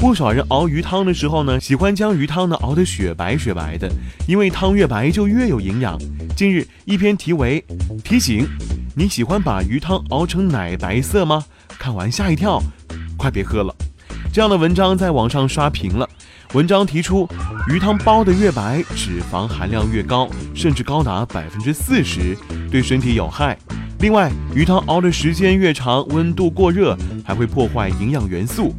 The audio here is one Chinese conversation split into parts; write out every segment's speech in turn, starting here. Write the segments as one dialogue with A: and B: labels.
A: 不少人熬鱼汤的时候呢，喜欢将鱼汤呢熬得雪白雪白的，因为汤越白就越有营养。近日，一篇题为“提醒你喜欢把鱼汤熬成奶白色吗？”看完吓一跳，快别喝了。这样的文章在网上刷屏了。文章提出，鱼汤煲得越白，脂肪含量越高，甚至高达百分之四十，对身体有害。另外，鱼汤熬的时间越长，温度过热，还会破坏营养元素。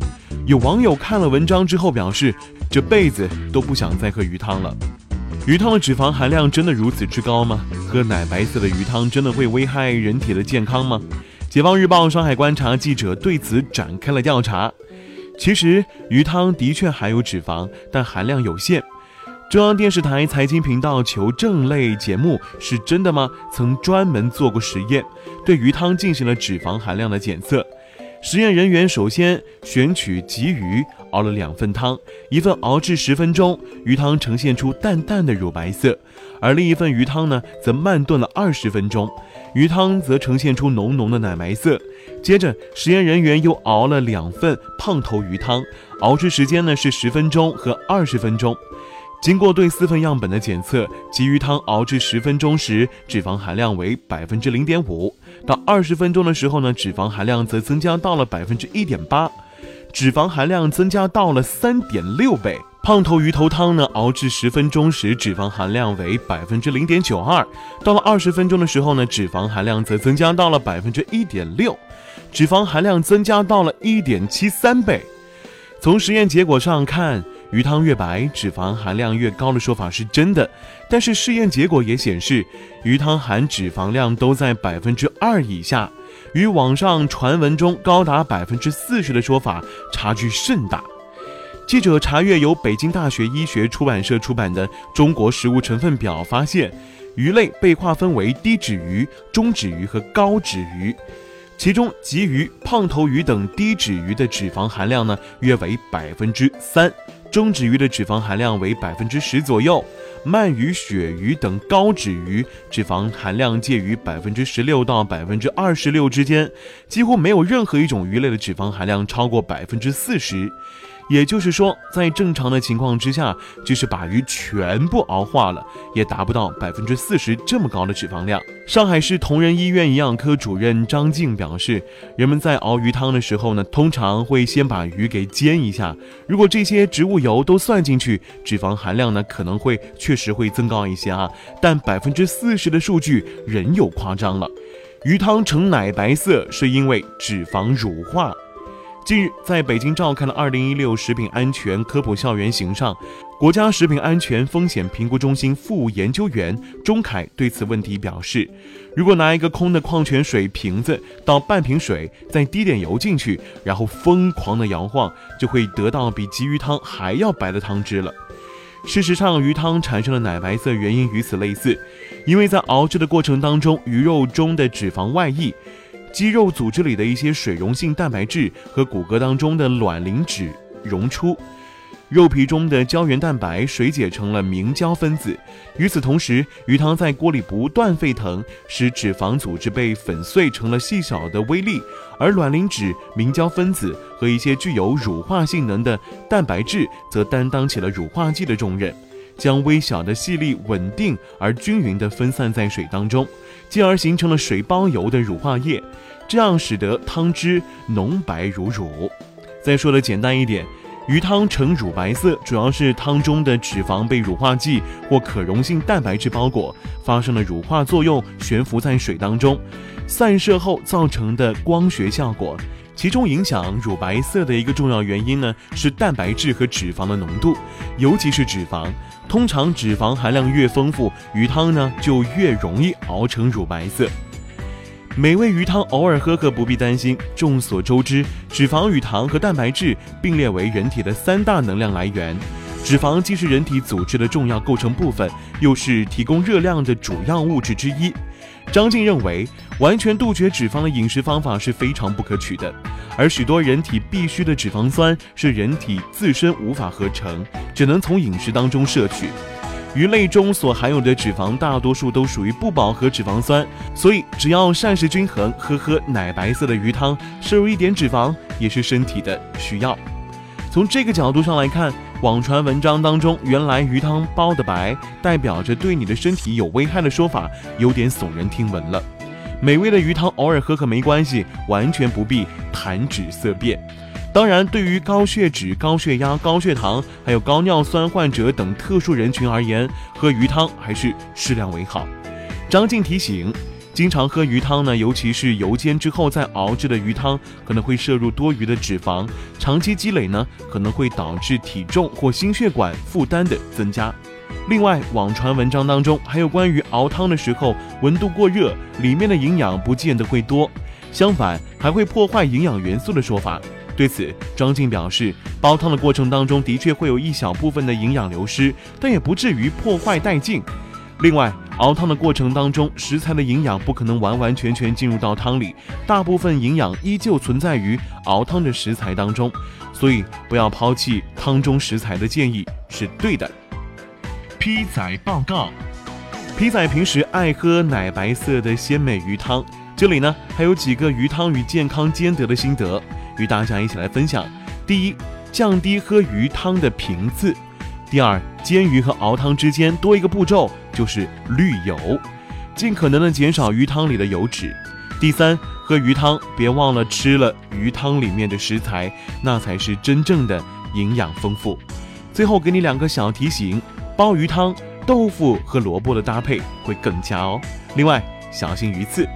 A: 有网友看了文章之后表示，这辈子都不想再喝鱼汤了。鱼汤的脂肪含量真的如此之高吗？喝奶白色的鱼汤真的会危害人体的健康吗？解放日报上海观察记者对此展开了调查。其实鱼汤的确含有脂肪，但含量有限。中央电视台财经频道求证类节目是真的吗？曾专门做过实验，对鱼汤进行了脂肪含量的检测。实验人员首先选取鲫鱼，熬了两份汤，一份熬制十分钟，鱼汤呈现出淡淡的乳白色；而另一份鱼汤呢，则慢炖了二十分钟，鱼汤则呈现出浓浓的奶白色。接着，实验人员又熬了两份胖头鱼汤，熬制时间呢是十分钟和二十分钟。经过对四份样本的检测，鲫鱼汤熬制十分钟时，脂肪含量为百分之零点五；到二十分钟的时候呢，脂肪含量则增加到了百分之一点八，脂肪含量增加到了三点六倍。胖头鱼头汤呢，熬制十分钟时，脂肪含量为百分之零点九二；到了二十分钟的时候呢，脂肪含量则增加到了百分之一点六，脂肪含量增加到了一点七三倍。从实验结果上看，鱼汤越白，脂肪含量越高的说法是真的，但是试验结果也显示，鱼汤含脂肪量都在百分之二以下，与网上传闻中高达百分之四十的说法差距甚大。记者查阅由北京大学医学出版社出版的《中国食物成分表》，发现鱼类被划分为低脂鱼、中脂鱼和高脂鱼。其中，鲫鱼、胖头鱼等低脂鱼的脂肪含量呢，约为百分之三；中脂鱼的脂肪含量为百分之十左右；鳗鱼、鳕鱼等高脂鱼脂肪含量介于百分之十六到百分之二十六之间，几乎没有任何一种鱼类的脂肪含量超过百分之四十。也就是说，在正常的情况之下，即使把鱼全部熬化了，也达不到百分之四十这么高的脂肪量。上海市同仁医院营养科主任张静表示，人们在熬鱼汤的时候呢，通常会先把鱼给煎一下。如果这些植物油都算进去，脂肪含量呢可能会确实会增高一些啊，但百分之四十的数据仍有夸张了。鱼汤呈奶白色是因为脂肪乳化。近日，在北京召开了二零一六食品安全科普校园行上，国家食品安全风险评估中心副研究员钟凯对此问题表示：“如果拿一个空的矿泉水瓶子倒半瓶水，再滴点油进去，然后疯狂的摇晃，就会得到比鲫鱼汤还要白的汤汁了。事实上，鱼汤产生的奶白色原因与此类似，因为在熬制的过程当中，鱼肉中的脂肪外溢。”肌肉组织里的一些水溶性蛋白质和骨骼当中的卵磷脂溶出，肉皮中的胶原蛋白水解成了明胶分子。与此同时，鱼汤在锅里不断沸腾，使脂肪组织被粉碎成了细小的微粒，而卵磷脂、明胶分子和一些具有乳化性能的蛋白质则担当起了乳化剂的重任。将微小的细粒稳定而均匀地分散在水当中，进而形成了水包油的乳化液，这样使得汤汁浓白如乳。再说的简单一点，鱼汤呈乳白色，主要是汤中的脂肪被乳化剂或可溶性蛋白质包裹，发生了乳化作用，悬浮在水当中，散射后造成的光学效果。其中影响乳白色的一个重要原因呢，是蛋白质和脂肪的浓度，尤其是脂肪。通常脂肪含量越丰富，鱼汤呢就越容易熬成乳白色。美味鱼汤偶尔喝喝不必担心。众所周知，脂肪与糖和蛋白质并列为人体的三大能量来源。脂肪既是人体组织的重要构成部分，又是提供热量的主要物质之一。张静认为，完全杜绝脂肪的饮食方法是非常不可取的，而许多人体必需的脂肪酸是人体自身无法合成，只能从饮食当中摄取。鱼类中所含有的脂肪大多数都属于不饱和脂肪酸，所以只要膳食均衡，喝喝奶白色的鱼汤，摄入一点脂肪也是身体的需要。从这个角度上来看，网传文章当中原来鱼汤煲的白代表着对你的身体有危害的说法，有点耸人听闻了。美味的鱼汤偶尔喝喝没关系，完全不必谈脂色变。当然，对于高血脂、高血压、高血糖，还有高尿酸患者等特殊人群而言，喝鱼汤还是适量为好。张静提醒，经常喝鱼汤呢，尤其是油煎之后再熬制的鱼汤，可能会摄入多余的脂肪，长期积累呢，可能会导致体重或心血管负担的增加。另外，网传文章当中还有关于熬汤的时候温度过热，里面的营养不见得会多，相反还会破坏营养元素的说法。对此，张静表示，煲汤的过程当中的确会有一小部分的营养流失，但也不至于破坏殆尽。另外，熬汤的过程当中，食材的营养不可能完完全全进入到汤里，大部分营养依旧存在于熬汤的食材当中，所以不要抛弃汤中食材的建议是对的。P 仔报告，P 仔平时爱喝奶白色的鲜美鱼汤，这里呢还有几个鱼汤与健康兼得的心得。与大家一起来分享：第一，降低喝鱼汤的频次；第二，煎鱼和熬汤之间多一个步骤，就是滤油，尽可能的减少鱼汤里的油脂；第三，喝鱼汤别忘了吃了鱼汤里面的食材，那才是真正的营养丰富。最后给你两个小提醒：煲鱼汤，豆腐和萝卜的搭配会更佳哦。另外，小心鱼刺。